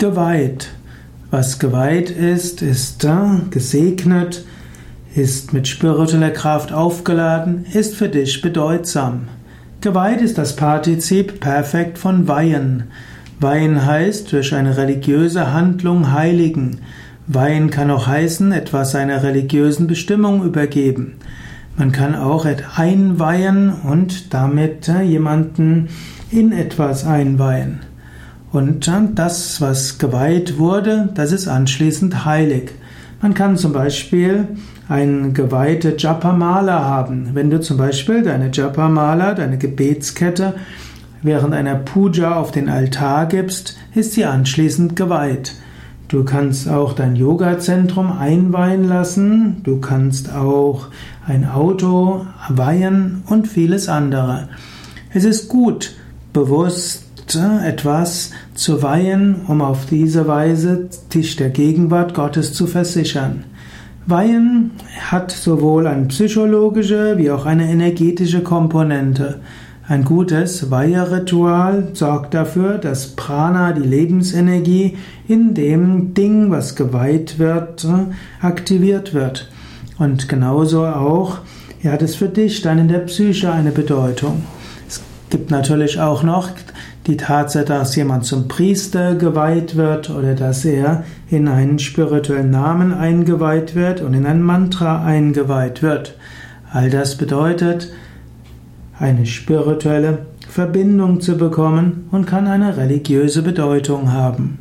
Geweiht. Was geweiht ist, ist gesegnet, ist mit spiritueller Kraft aufgeladen, ist für dich bedeutsam. Geweiht ist das Partizip Perfekt von weihen. Weihen heißt durch eine religiöse Handlung heiligen. Weihen kann auch heißen, etwas seiner religiösen Bestimmung übergeben. Man kann auch einweihen und damit äh, jemanden in etwas einweihen. Und das, was geweiht wurde, das ist anschließend heilig. Man kann zum Beispiel eine geweihte Japamala haben. Wenn du zum Beispiel deine Japamala, deine Gebetskette, während einer Puja auf den Altar gibst, ist sie anschließend geweiht. Du kannst auch dein Yoga-Zentrum einweihen lassen, du kannst auch ein Auto weihen und vieles andere. Es ist gut, bewusst etwas zu weihen, um auf diese Weise dich der Gegenwart Gottes zu versichern. Weihen hat sowohl eine psychologische wie auch eine energetische Komponente. Ein gutes Weiheritual sorgt dafür, dass Prana, die Lebensenergie, in dem Ding, was geweiht wird, aktiviert wird. Und genauso auch hat es für dich dann in der Psyche eine Bedeutung. Es gibt natürlich auch noch die Tatsache, dass jemand zum Priester geweiht wird oder dass er in einen spirituellen Namen eingeweiht wird und in ein Mantra eingeweiht wird. All das bedeutet, eine spirituelle Verbindung zu bekommen und kann eine religiöse Bedeutung haben.